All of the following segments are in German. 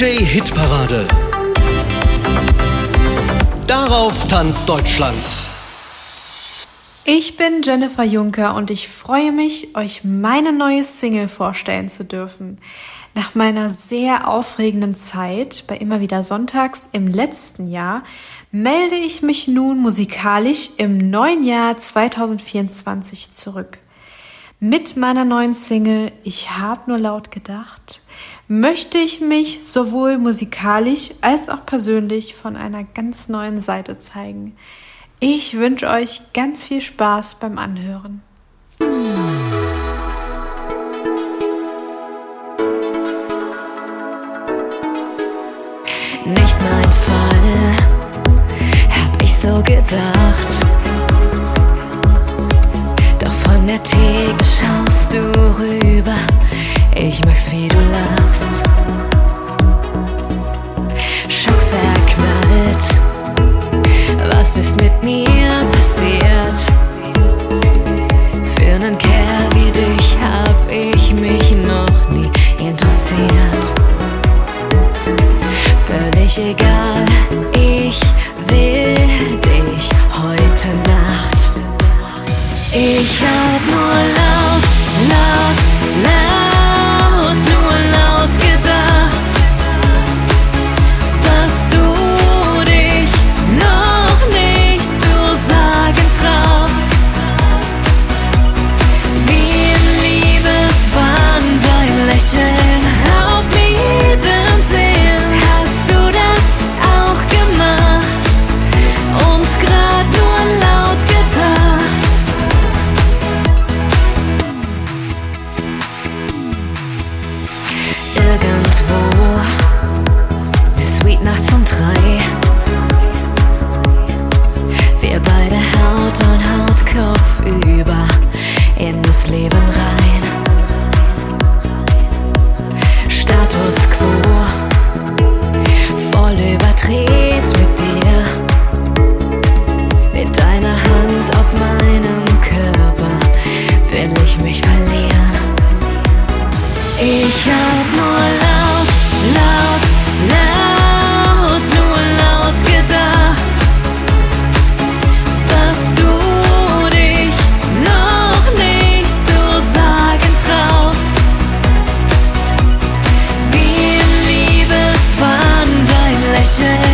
DJ Hitparade. Darauf tanzt Deutschland. Ich bin Jennifer Juncker und ich freue mich, euch meine neue Single vorstellen zu dürfen. Nach meiner sehr aufregenden Zeit bei immer wieder Sonntags im letzten Jahr melde ich mich nun musikalisch im neuen Jahr 2024 zurück. Mit meiner neuen Single Ich hab nur laut gedacht möchte ich mich sowohl musikalisch als auch persönlich von einer ganz neuen Seite zeigen. Ich wünsche euch ganz viel Spaß beim Anhören. Nicht mein Fall, hab ich so gedacht. Doch von der Theke schaust du rüber ich mag's, wie du lachst. Schock verknallt. Was ist mit mir passiert? Für nen Kerl wie dich hab ich mich noch nie interessiert. Völlig egal, ich will dich heute Nacht. Sind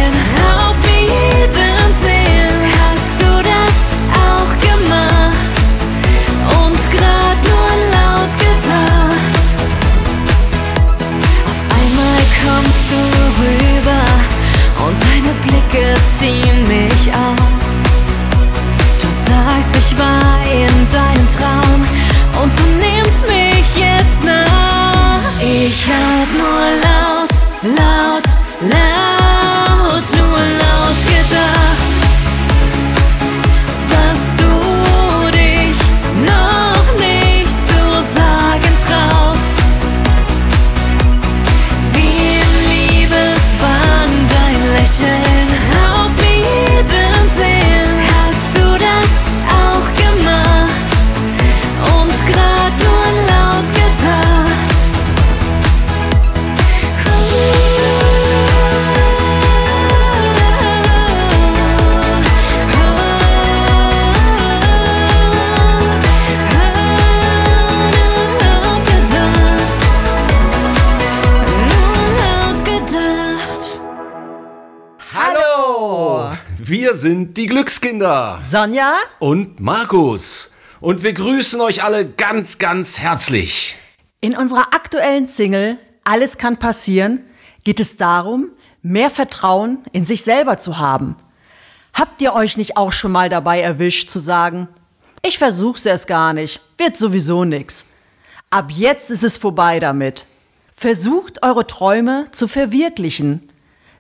Glückskinder. Sonja und Markus. Und wir grüßen euch alle ganz, ganz herzlich. In unserer aktuellen Single Alles kann passieren geht es darum, mehr Vertrauen in sich selber zu haben. Habt ihr euch nicht auch schon mal dabei erwischt zu sagen, ich versuch's erst gar nicht, wird sowieso nix. Ab jetzt ist es vorbei damit. Versucht eure Träume zu verwirklichen,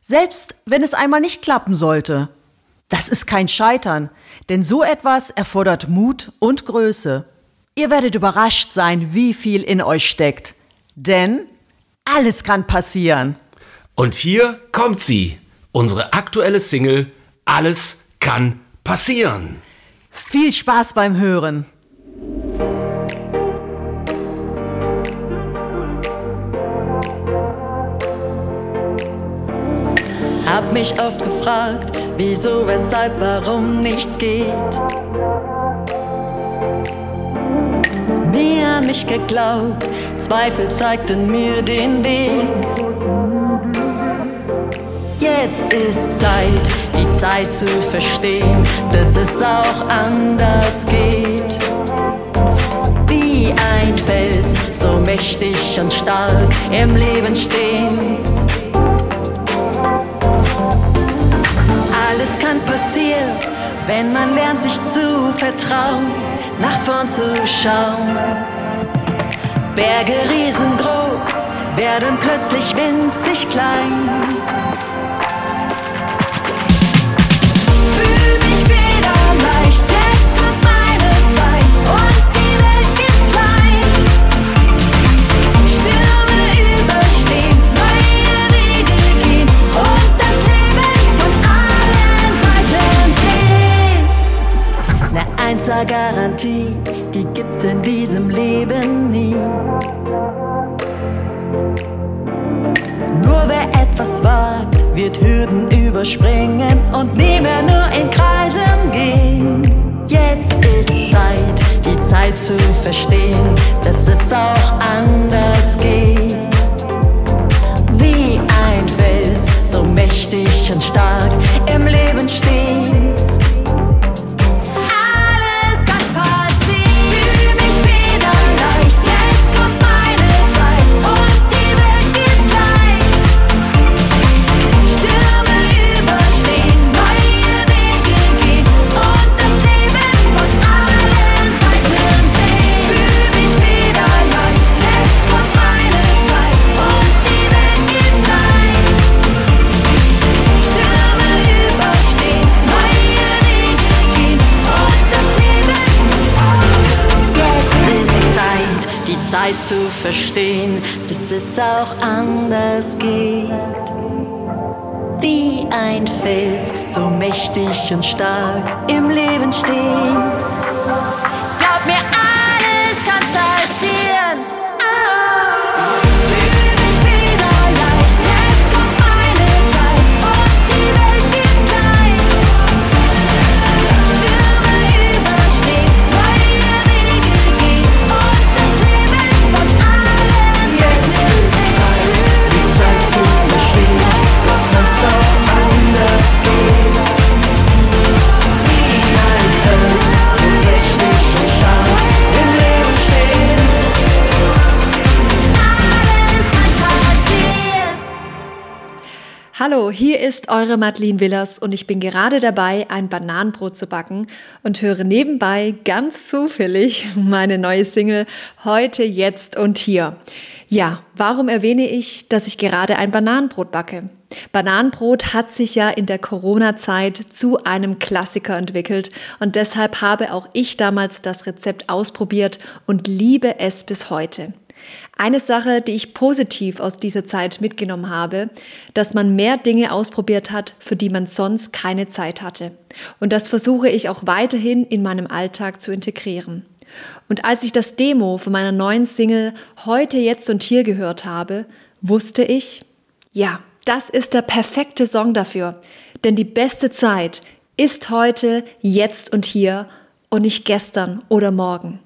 selbst wenn es einmal nicht klappen sollte. Das ist kein Scheitern, denn so etwas erfordert Mut und Größe. Ihr werdet überrascht sein, wie viel in euch steckt. Denn alles kann passieren. Und hier kommt sie, unsere aktuelle Single Alles kann passieren. Viel Spaß beim Hören. mich oft gefragt, wieso, weshalb, warum nichts geht. Nie an mich geglaubt, Zweifel zeigten mir den Weg. Jetzt ist Zeit, die Zeit zu verstehen, dass es auch anders geht. Wie ein Fels, so mächtig und stark im Leben stehen. Alles kann passieren, wenn man lernt, sich zu vertrauen, nach vorn zu schauen. Berge riesengroß werden plötzlich winzig klein. Einser-Garantie, die gibt's in diesem Leben nie. Nur wer etwas wagt, wird Hürden überspringen und nie mehr nur in Kreisen gehen. Jetzt ist Zeit, die Zeit zu verstehen, dass es auch anders geht. Wie ein Fels, so mächtig und stark im Leben stehen. Zeit zu verstehen, dass es auch anders geht. Wie ein Fels, so mächtig und stark im Leben stehen. Hallo, hier ist eure Madeline Willers und ich bin gerade dabei, ein Bananenbrot zu backen und höre nebenbei ganz zufällig meine neue Single Heute, Jetzt und Hier. Ja, warum erwähne ich, dass ich gerade ein Bananenbrot backe? Bananenbrot hat sich ja in der Corona-Zeit zu einem Klassiker entwickelt und deshalb habe auch ich damals das Rezept ausprobiert und liebe es bis heute. Eine Sache, die ich positiv aus dieser Zeit mitgenommen habe, dass man mehr Dinge ausprobiert hat, für die man sonst keine Zeit hatte. Und das versuche ich auch weiterhin in meinem Alltag zu integrieren. Und als ich das Demo von meiner neuen Single Heute, Jetzt und Hier gehört habe, wusste ich, ja, das ist der perfekte Song dafür. Denn die beste Zeit ist heute, jetzt und hier und nicht gestern oder morgen.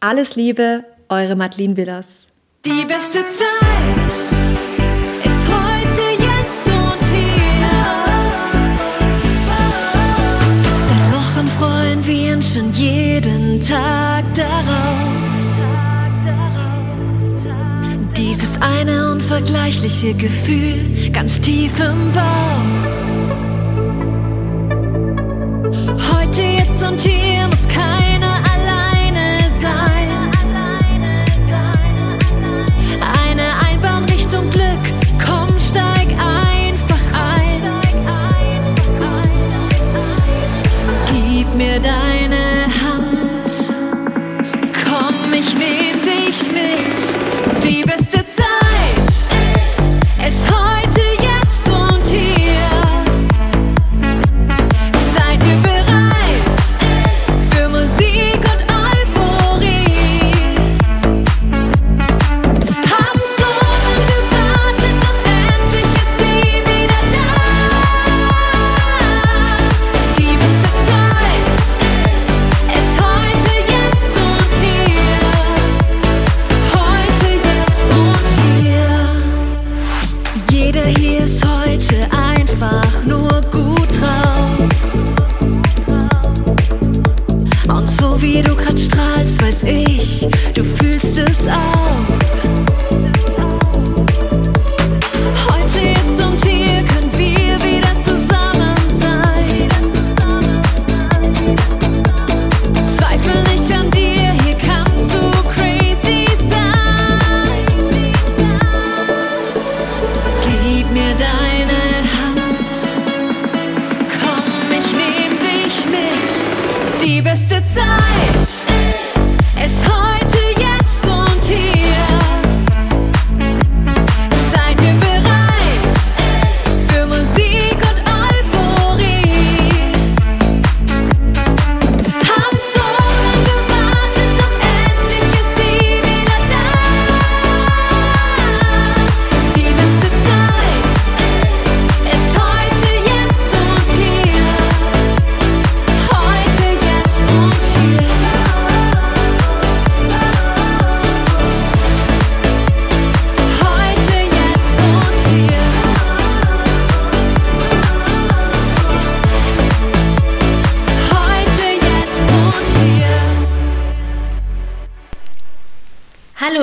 Alles Liebe, eure Madeline Willers. Die beste Zeit ist heute, jetzt und hier. Seit Wochen freuen wir uns schon jeden Tag darauf. Dieses eine unvergleichliche Gefühl ganz tief im Bauch. Heute, jetzt und hier muss keiner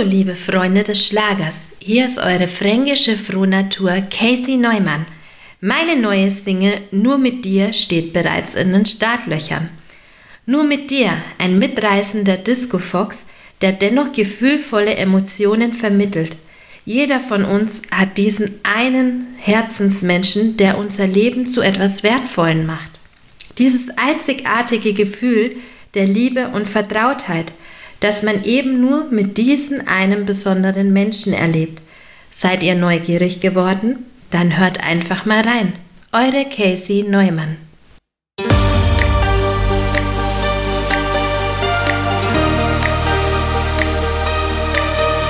Hallo liebe Freunde des Schlagers, hier ist eure fränkische Frohnatur Casey Neumann. Meine neue Single Nur mit dir steht bereits in den Startlöchern. Nur mit dir, ein mitreißender Disco-Fox, der dennoch gefühlvolle Emotionen vermittelt. Jeder von uns hat diesen einen Herzensmenschen, der unser Leben zu etwas Wertvollen macht. Dieses einzigartige Gefühl der Liebe und Vertrautheit, das man eben nur mit diesem einen besonderen Menschen erlebt. Seid ihr neugierig geworden? Dann hört einfach mal rein. Eure Casey Neumann.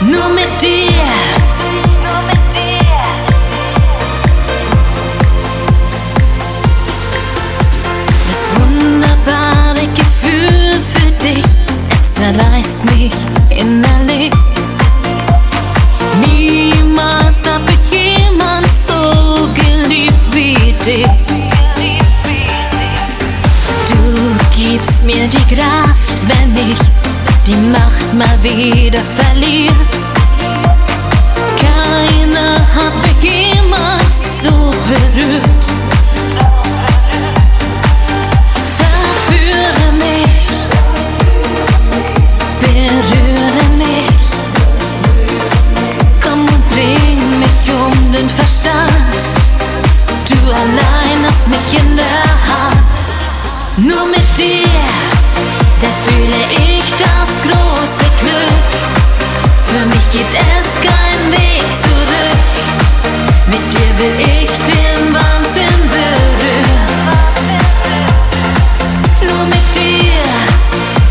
Nur mit dir. Das wunderbare Gefühl für dich, zerreißt mich innerlich. Niemals hab ich jemand so geliebt wie dich. Du gibst mir die Kraft, wenn ich die Macht mal wieder verliere. Keiner hat mich jemals so berührt. Verstand. Du allein hast mich in der Hand. Nur mit dir, da fühle ich das große Glück. Für mich gibt es keinen Weg zurück. Mit dir will ich den Wahnsinn berühren. Nur mit dir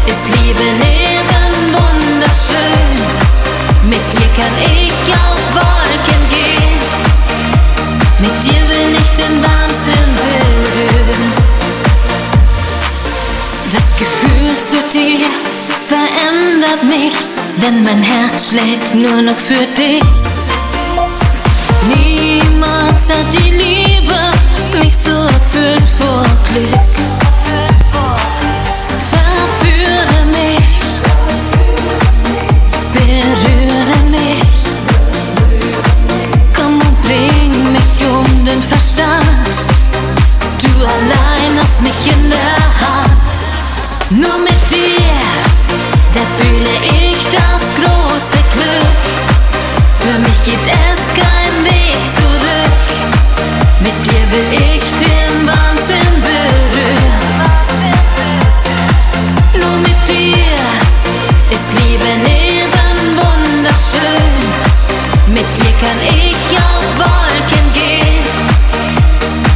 ist Liebe, Leben wunderschön. Mit dir kann ich auf Wolken gehen. Mit dir will ich den Wahnsinn berühren. Das Gefühl zu dir verändert mich, denn mein Herz schlägt nur noch für dich. Niemals hat die Liebe mich so erfüllt vor Glück.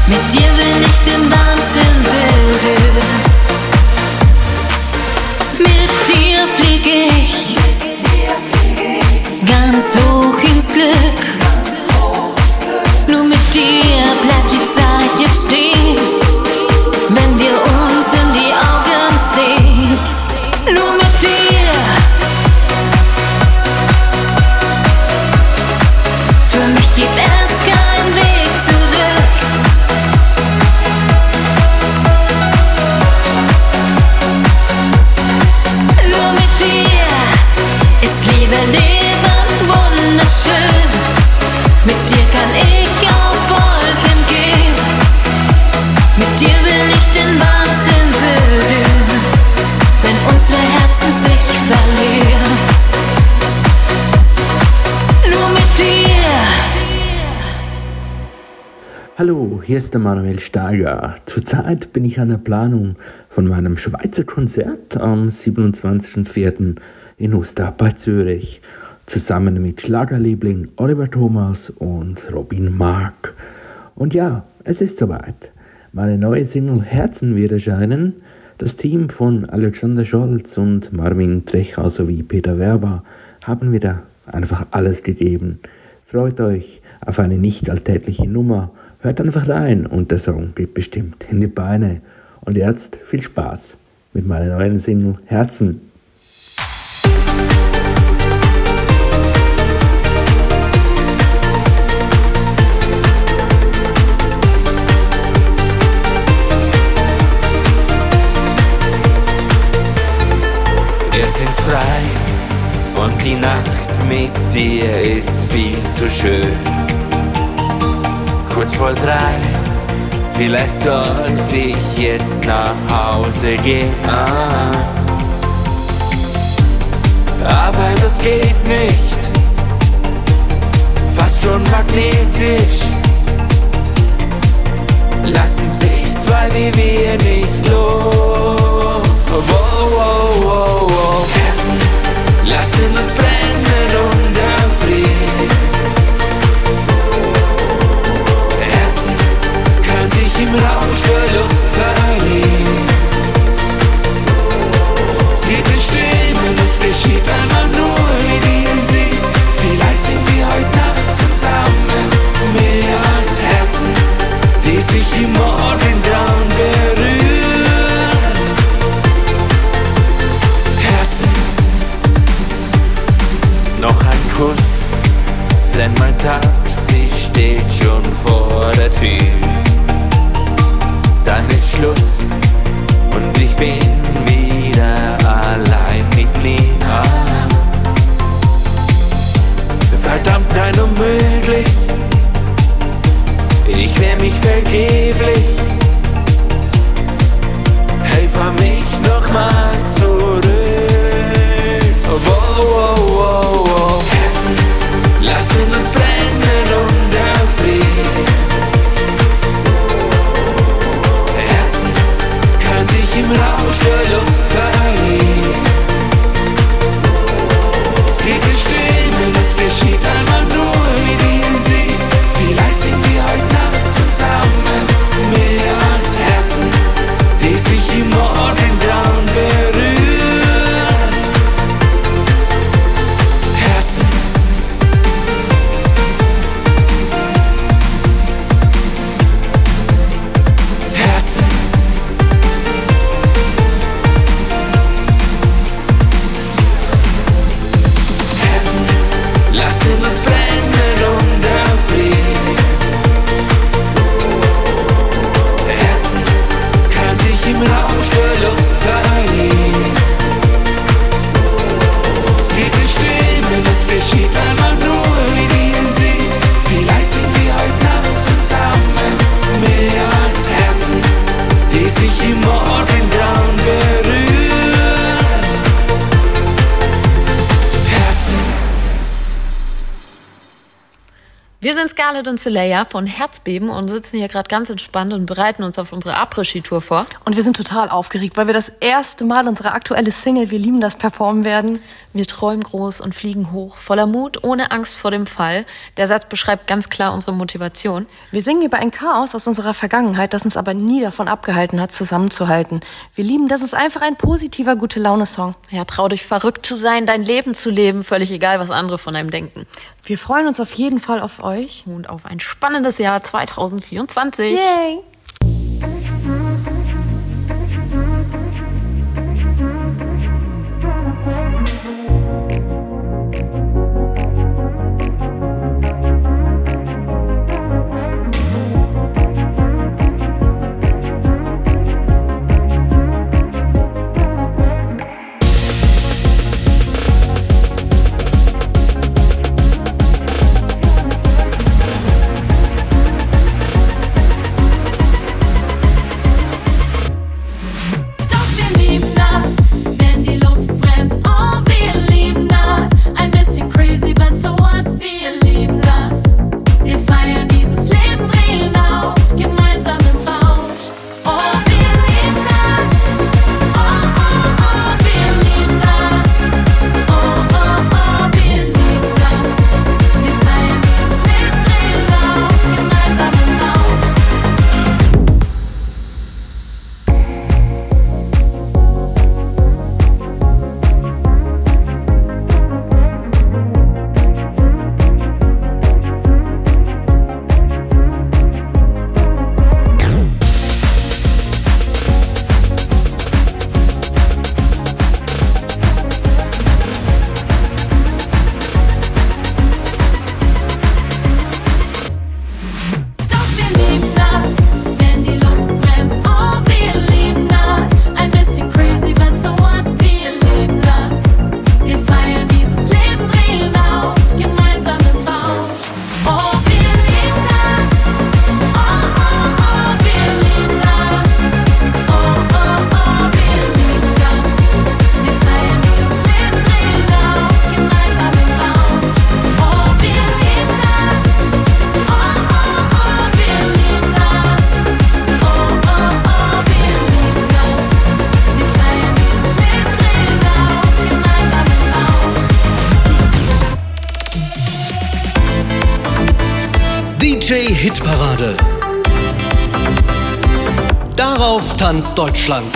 Mit Hallo, hier ist der Manuel Steiger. Zurzeit bin ich an der Planung von meinem Schweizer Konzert am 27.04. in Uster bei Zürich, zusammen mit Schlagerliebling Oliver Thomas und Robin Mark. Und ja, es ist soweit. Meine neue Single Herzen wird erscheinen. Das Team von Alexander Scholz und Marvin Trecher sowie Peter Werber haben wieder einfach alles gegeben. Freut euch auf eine nicht alltägliche Nummer. Hört einfach rein und der Song geht bestimmt in die Beine. Und jetzt viel Spaß mit meiner neuen Single Herzen. Die Nacht dir ist viel zu schön. Kurz vor drei, vielleicht sollte ich jetzt nach Hause gehen. Ah. Scarlett und Soleil von Herzbeben und sitzen hier gerade ganz entspannt und bereiten uns auf unsere Après-Ski-Tour vor. Und wir sind total aufgeregt, weil wir das erste Mal unsere aktuelle Single Wir lieben das performen werden. Wir träumen groß und fliegen hoch, voller Mut, ohne Angst vor dem Fall. Der Satz beschreibt ganz klar unsere Motivation. Wir singen über ein Chaos aus unserer Vergangenheit, das uns aber nie davon abgehalten hat, zusammenzuhalten. Wir lieben, das ist einfach ein positiver Gute-Laune-Song. Ja, trau dich verrückt zu sein, dein Leben zu leben, völlig egal, was andere von einem denken. Wir freuen uns auf jeden Fall auf euch. Und auf ein spannendes Jahr 2024. Yay! DJ Hitparade. Darauf tanzt Deutschland.